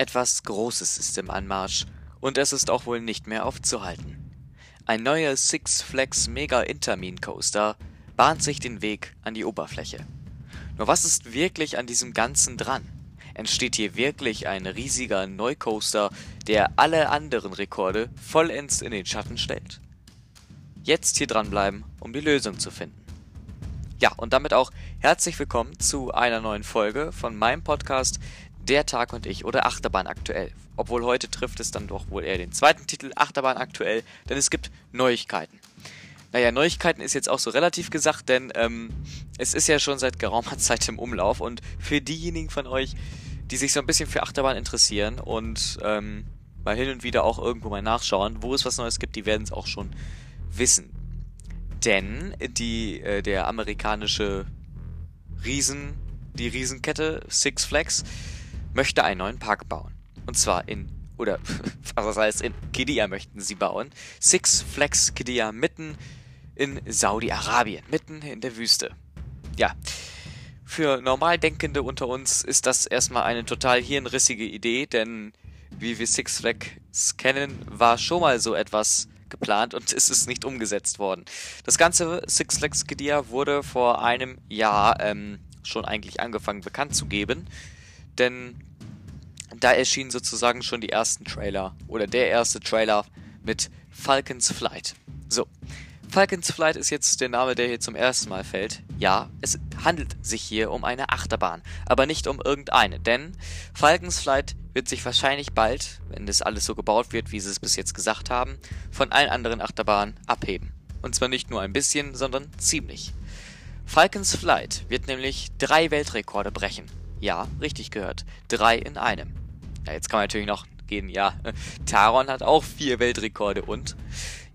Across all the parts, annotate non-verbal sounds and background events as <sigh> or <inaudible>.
Etwas Großes ist im Anmarsch und es ist auch wohl nicht mehr aufzuhalten. Ein neuer Six Flags Mega Intermin Coaster bahnt sich den Weg an die Oberfläche. Nur was ist wirklich an diesem Ganzen dran? Entsteht hier wirklich ein riesiger Neucoaster, der alle anderen Rekorde vollends in den Schatten stellt? Jetzt hier dranbleiben, um die Lösung zu finden. Ja, und damit auch herzlich willkommen zu einer neuen Folge von meinem Podcast Der Tag und ich oder Achterbahn aktuell. Obwohl heute trifft es dann doch wohl eher den zweiten Titel Achterbahn aktuell, denn es gibt Neuigkeiten. Naja, Neuigkeiten ist jetzt auch so relativ gesagt, denn ähm, es ist ja schon seit geraumer <laughs> Zeit im Umlauf und für diejenigen von euch, die sich so ein bisschen für Achterbahn interessieren und ähm, mal hin und wieder auch irgendwo mal nachschauen, wo es was Neues gibt, die werden es auch schon wissen. Denn die, äh, der amerikanische Riesen, die Riesenkette Six Flags möchte einen neuen Park bauen. Und zwar in, oder <laughs> was heißt in Kidia möchten sie bauen. Six Flags Kidia mitten in Saudi-Arabien, mitten in der Wüste. Ja, für Normaldenkende unter uns ist das erstmal eine total hirnrissige Idee, denn wie wir Six Flags kennen, war schon mal so etwas geplant und es ist nicht umgesetzt worden. Das ganze Six Flags Gedia wurde vor einem Jahr ähm, schon eigentlich angefangen bekannt zu geben, denn da erschienen sozusagen schon die ersten Trailer oder der erste Trailer mit Falcons Flight. So, Falcons Flight ist jetzt der Name, der hier zum ersten Mal fällt. Ja, es handelt sich hier um eine Achterbahn, aber nicht um irgendeine, denn Falcons Flight wird sich wahrscheinlich bald, wenn das alles so gebaut wird, wie sie es bis jetzt gesagt haben, von allen anderen Achterbahnen abheben. Und zwar nicht nur ein bisschen, sondern ziemlich. Falcons Flight wird nämlich drei Weltrekorde brechen. Ja, richtig gehört. Drei in einem. Ja, jetzt kann man natürlich noch gehen, ja, <laughs> Taron hat auch vier Weltrekorde und.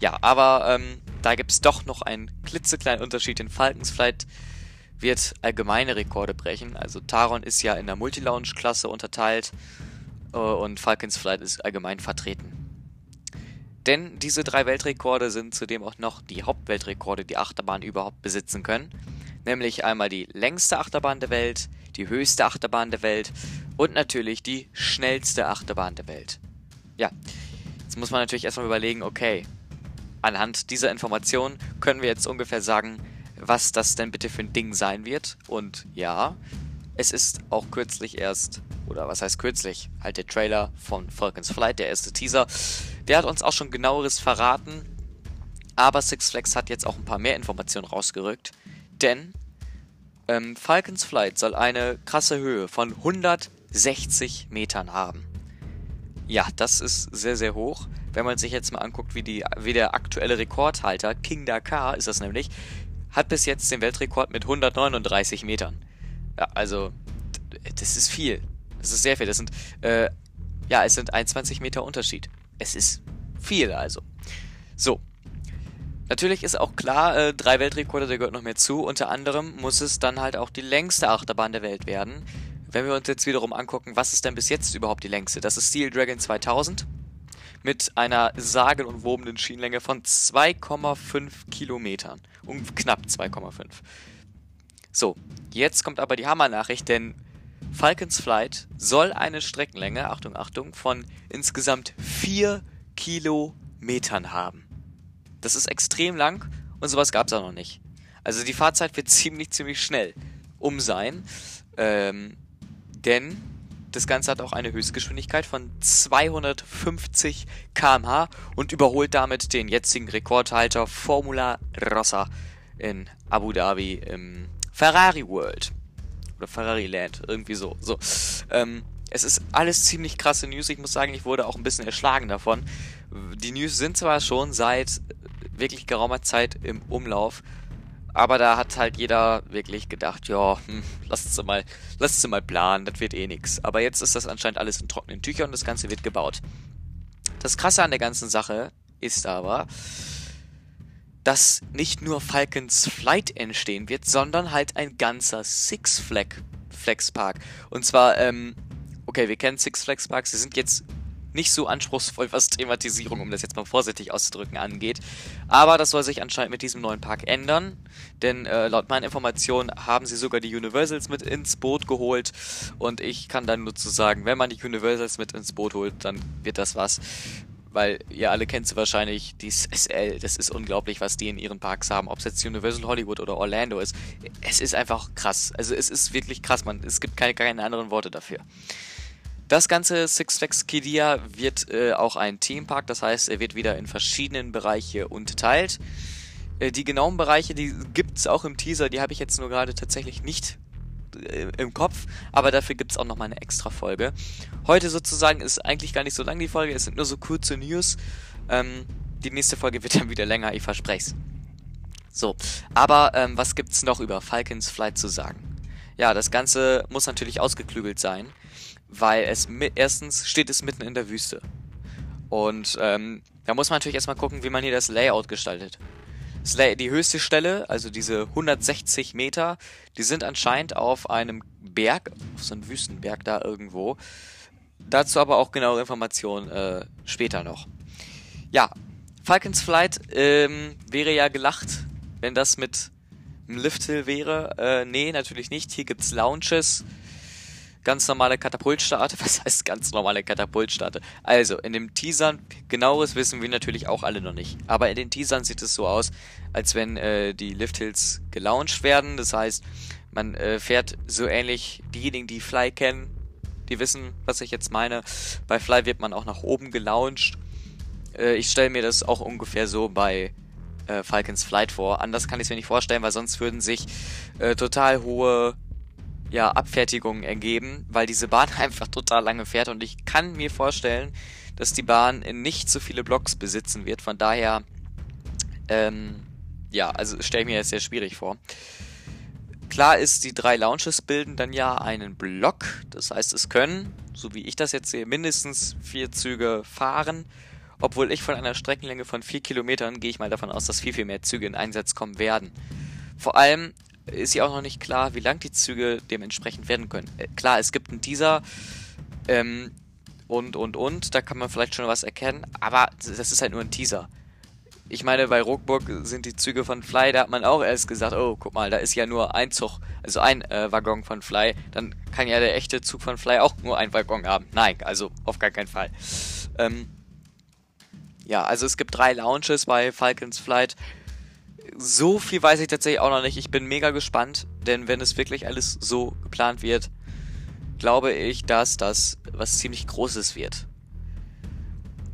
Ja, aber ähm, da gibt es doch noch einen klitzekleinen Unterschied. In Falcons Flight wird allgemeine Rekorde brechen. Also Taron ist ja in der Multilaunch-Klasse unterteilt äh, und Falcons Flight ist allgemein vertreten. Denn diese drei Weltrekorde sind zudem auch noch die Hauptweltrekorde, die Achterbahn überhaupt besitzen können. Nämlich einmal die längste Achterbahn der Welt, die höchste Achterbahn der Welt und natürlich die schnellste Achterbahn der Welt. Ja, jetzt muss man natürlich erstmal überlegen, okay, anhand dieser Informationen können wir jetzt ungefähr sagen, was das denn bitte für ein Ding sein wird. Und ja, es ist auch kürzlich erst oder was heißt kürzlich, halt der Trailer von Falcons Flight, der erste Teaser, der hat uns auch schon genaueres verraten. Aber Six Flags hat jetzt auch ein paar mehr Informationen rausgerückt, denn ähm, Falcons Flight soll eine krasse Höhe von 160 Metern haben. Ja, das ist sehr, sehr hoch. Wenn man sich jetzt mal anguckt, wie, die, wie der aktuelle Rekordhalter, King Dakar ist das nämlich, hat bis jetzt den Weltrekord mit 139 Metern. Ja, also, das ist viel. Das ist sehr viel. Das sind, äh, ja, es sind 21 Meter Unterschied. Es ist viel also. So. Natürlich ist auch klar, äh, drei Weltrekorde, da gehört noch mehr zu. Unter anderem muss es dann halt auch die längste Achterbahn der Welt werden. Wenn wir uns jetzt wiederum angucken, was ist denn bis jetzt überhaupt die längste? Das ist Steel Dragon 2000 mit einer sagenumwobenen Schienenlänge von 2,5 Kilometern. Um knapp 2,5. So, jetzt kommt aber die Hammer-Nachricht, denn Falcons Flight soll eine Streckenlänge, Achtung, Achtung, von insgesamt 4 Kilometern haben. Das ist extrem lang und sowas gab es auch noch nicht. Also die Fahrzeit wird <laughs> ziemlich, ziemlich schnell um sein. Ähm, denn das Ganze hat auch eine Höchstgeschwindigkeit von 250 km/h und überholt damit den jetzigen Rekordhalter Formula Rossa in Abu Dhabi im Ferrari World oder Ferrari Land, irgendwie so. So. Ähm, es ist alles ziemlich krasse News. Ich muss sagen, ich wurde auch ein bisschen erschlagen davon. Die News sind zwar schon seit wirklich geraumer Zeit im Umlauf, aber da hat halt jeder wirklich gedacht, ja, hm, lasst sie mal, lasst sie mal planen, das wird eh nix. Aber jetzt ist das anscheinend alles in trockenen Tüchern und das Ganze wird gebaut. Das Krasse an der ganzen Sache ist aber, dass nicht nur Falcons Flight entstehen wird, sondern halt ein ganzer Six Flag Flags Park. Und zwar, ähm, okay, wir kennen Six Flags Parks, sie sind jetzt nicht so anspruchsvoll, was Thematisierung, um das jetzt mal vorsichtig auszudrücken, angeht. Aber das soll sich anscheinend mit diesem neuen Park ändern, denn äh, laut meinen Informationen haben sie sogar die Universals mit ins Boot geholt und ich kann dann nur zu sagen, wenn man die Universals mit ins Boot holt, dann wird das was. Weil ihr alle kennt sie wahrscheinlich, die SL, das ist unglaublich, was die in ihren Parks haben. Ob es jetzt Universal Hollywood oder Orlando ist. Es ist einfach krass. Also es ist wirklich krass, man. Es gibt keine, keine anderen Worte dafür. Das ganze Six Flags Kidia wird äh, auch ein Themenpark, das heißt, er wird wieder in verschiedenen Bereiche unterteilt. Äh, die genauen Bereiche, die gibt es auch im Teaser, die habe ich jetzt nur gerade tatsächlich nicht äh, im Kopf, aber dafür gibt es auch nochmal eine extra Folge. Heute sozusagen ist eigentlich gar nicht so lang die Folge, es sind nur so kurze News. Ähm, die nächste Folge wird <laughs> dann wieder länger, ich verspreche. So, aber ähm, was es noch über Falcons Flight zu sagen? Ja, das Ganze muss natürlich ausgeklügelt sein weil es erstens steht es mitten in der Wüste. Und ähm, da muss man natürlich erstmal gucken, wie man hier das Layout gestaltet. Das Lay die höchste Stelle, also diese 160 Meter, die sind anscheinend auf einem Berg, auf so einem Wüstenberg da irgendwo. Dazu aber auch genauere Informationen äh, später noch. Ja, Falcons Flight ähm, wäre ja gelacht, wenn das mit einem Lifthill wäre. Äh, nee, natürlich nicht. Hier gibt's Lounges ganz normale Katapultstarte. <laughs> Was heißt ganz normale Katapultstarte? Also, in dem Teasern, genaueres wissen wir natürlich auch alle noch nicht. Aber in den Teasern sieht es so aus, als wenn äh, die Lifthills gelauncht werden. Das heißt, man äh, fährt so ähnlich, diejenigen, die Fly kennen, die wissen, was ich jetzt meine. Bei Fly wird man auch nach oben gelauncht. Äh, ich stelle mir das auch ungefähr so bei äh, Falcons Flight vor. Anders kann ich es mir nicht vorstellen, weil sonst würden sich äh, total hohe ja, Abfertigungen ergeben, weil diese Bahn <laughs> einfach total lange fährt und ich kann mir vorstellen, dass die Bahn nicht so viele Blocks besitzen wird. Von daher, ähm, ja, also stelle ich mir jetzt sehr schwierig vor. Klar ist, die drei Launches bilden dann ja einen Block. Das heißt, es können, so wie ich das jetzt sehe, mindestens vier Züge fahren. Obwohl ich von einer Streckenlänge von vier Kilometern gehe ich mal davon aus, dass viel, viel mehr Züge in Einsatz kommen werden. Vor allem ist ja auch noch nicht klar, wie lang die Züge dementsprechend werden können. Äh, klar, es gibt einen Teaser ähm, und, und, und, da kann man vielleicht schon was erkennen, aber das ist halt nur ein Teaser. Ich meine, bei Ruckburg sind die Züge von Fly, da hat man auch erst gesagt, oh, guck mal, da ist ja nur ein Zug, also ein äh, Waggon von Fly, dann kann ja der echte Zug von Fly auch nur ein Waggon haben. Nein, also auf gar keinen Fall. Ähm, ja, also es gibt drei Launches bei Falcons Flight so viel weiß ich tatsächlich auch noch nicht. Ich bin mega gespannt, denn wenn es wirklich alles so geplant wird, glaube ich, dass das was ziemlich Großes wird.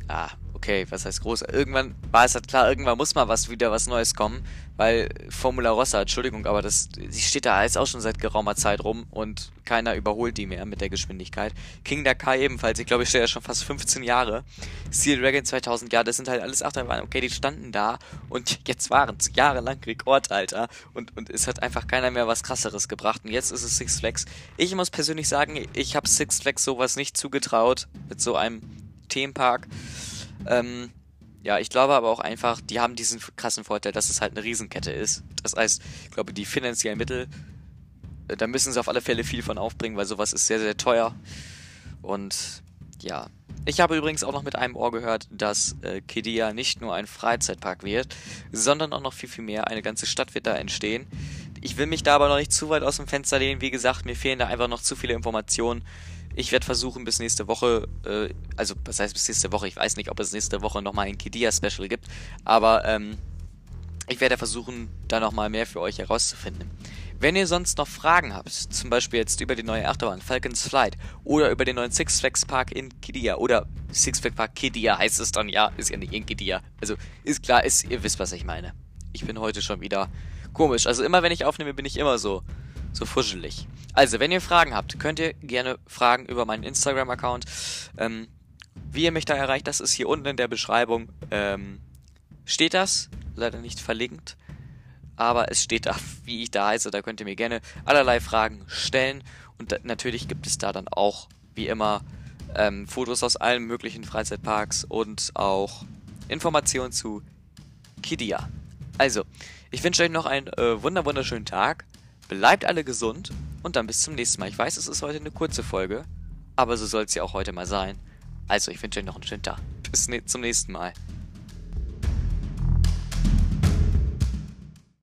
Ah, okay, was heißt groß? Irgendwann war es halt klar, irgendwann muss mal was wieder was Neues kommen, weil Formula Rossa, Entschuldigung, aber das, die steht da jetzt auch schon seit geraumer Zeit rum und keiner überholt die mehr mit der Geschwindigkeit. King Dakar ebenfalls, ich glaube, ich stehe ja schon fast 15 Jahre. Steel Dragon 2000, ja, das sind halt alles Achterbahnen, okay, die standen da und <laughs> jetzt waren es jahrelang Rekord, Alter. Und, und es hat einfach keiner mehr was krasseres gebracht und jetzt ist es Six Flags. Ich muss persönlich sagen, ich habe Six Flags sowas nicht zugetraut mit so einem Themenpark. Ähm, ja, ich glaube aber auch einfach, die haben diesen krassen Vorteil, dass es halt eine Riesenkette ist. Das heißt, ich glaube, die finanziellen Mittel, äh, da müssen sie auf alle Fälle viel von aufbringen, weil sowas ist sehr, sehr teuer. Und ja. Ich habe übrigens auch noch mit einem Ohr gehört, dass äh, Kedia nicht nur ein Freizeitpark wird, sondern auch noch viel, viel mehr. Eine ganze Stadt wird da entstehen. Ich will mich da aber noch nicht zu weit aus dem Fenster lehnen. Wie gesagt, mir fehlen da einfach noch zu viele Informationen. Ich werde versuchen, bis nächste Woche, äh, also was heißt bis nächste Woche? Ich weiß nicht, ob es nächste Woche nochmal ein Kidia-Special gibt, aber ähm, ich werde versuchen, da nochmal mehr für euch herauszufinden. Wenn ihr sonst noch Fragen habt, zum Beispiel jetzt über die neue Achterbahn Falcons Flight oder über den neuen Six Flags Park in Kidia oder Six Flags Park Kidia heißt es dann ja, ist ja nicht in Kidia. Also ist klar, ist, ihr wisst, was ich meine. Ich bin heute schon wieder komisch. Also immer wenn ich aufnehme, bin ich immer so so fuschelig. Also, wenn ihr Fragen habt, könnt ihr gerne fragen über meinen Instagram-Account. Ähm, wie ihr mich da erreicht, das ist hier unten in der Beschreibung. Ähm, steht das, leider nicht verlinkt, aber es steht da, <laughs> wie ich da heiße. Da könnt ihr mir gerne allerlei Fragen stellen. Und da, natürlich gibt es da dann auch, wie immer, ähm, Fotos aus allen möglichen Freizeitparks und auch Informationen zu Kidia. Also, ich wünsche euch noch einen äh, wunder wunderschönen Tag. Bleibt alle gesund und dann bis zum nächsten Mal. Ich weiß, es ist heute eine kurze Folge, aber so soll es ja auch heute mal sein. Also, ich wünsche euch noch einen schönen Tag. Bis ne zum nächsten Mal.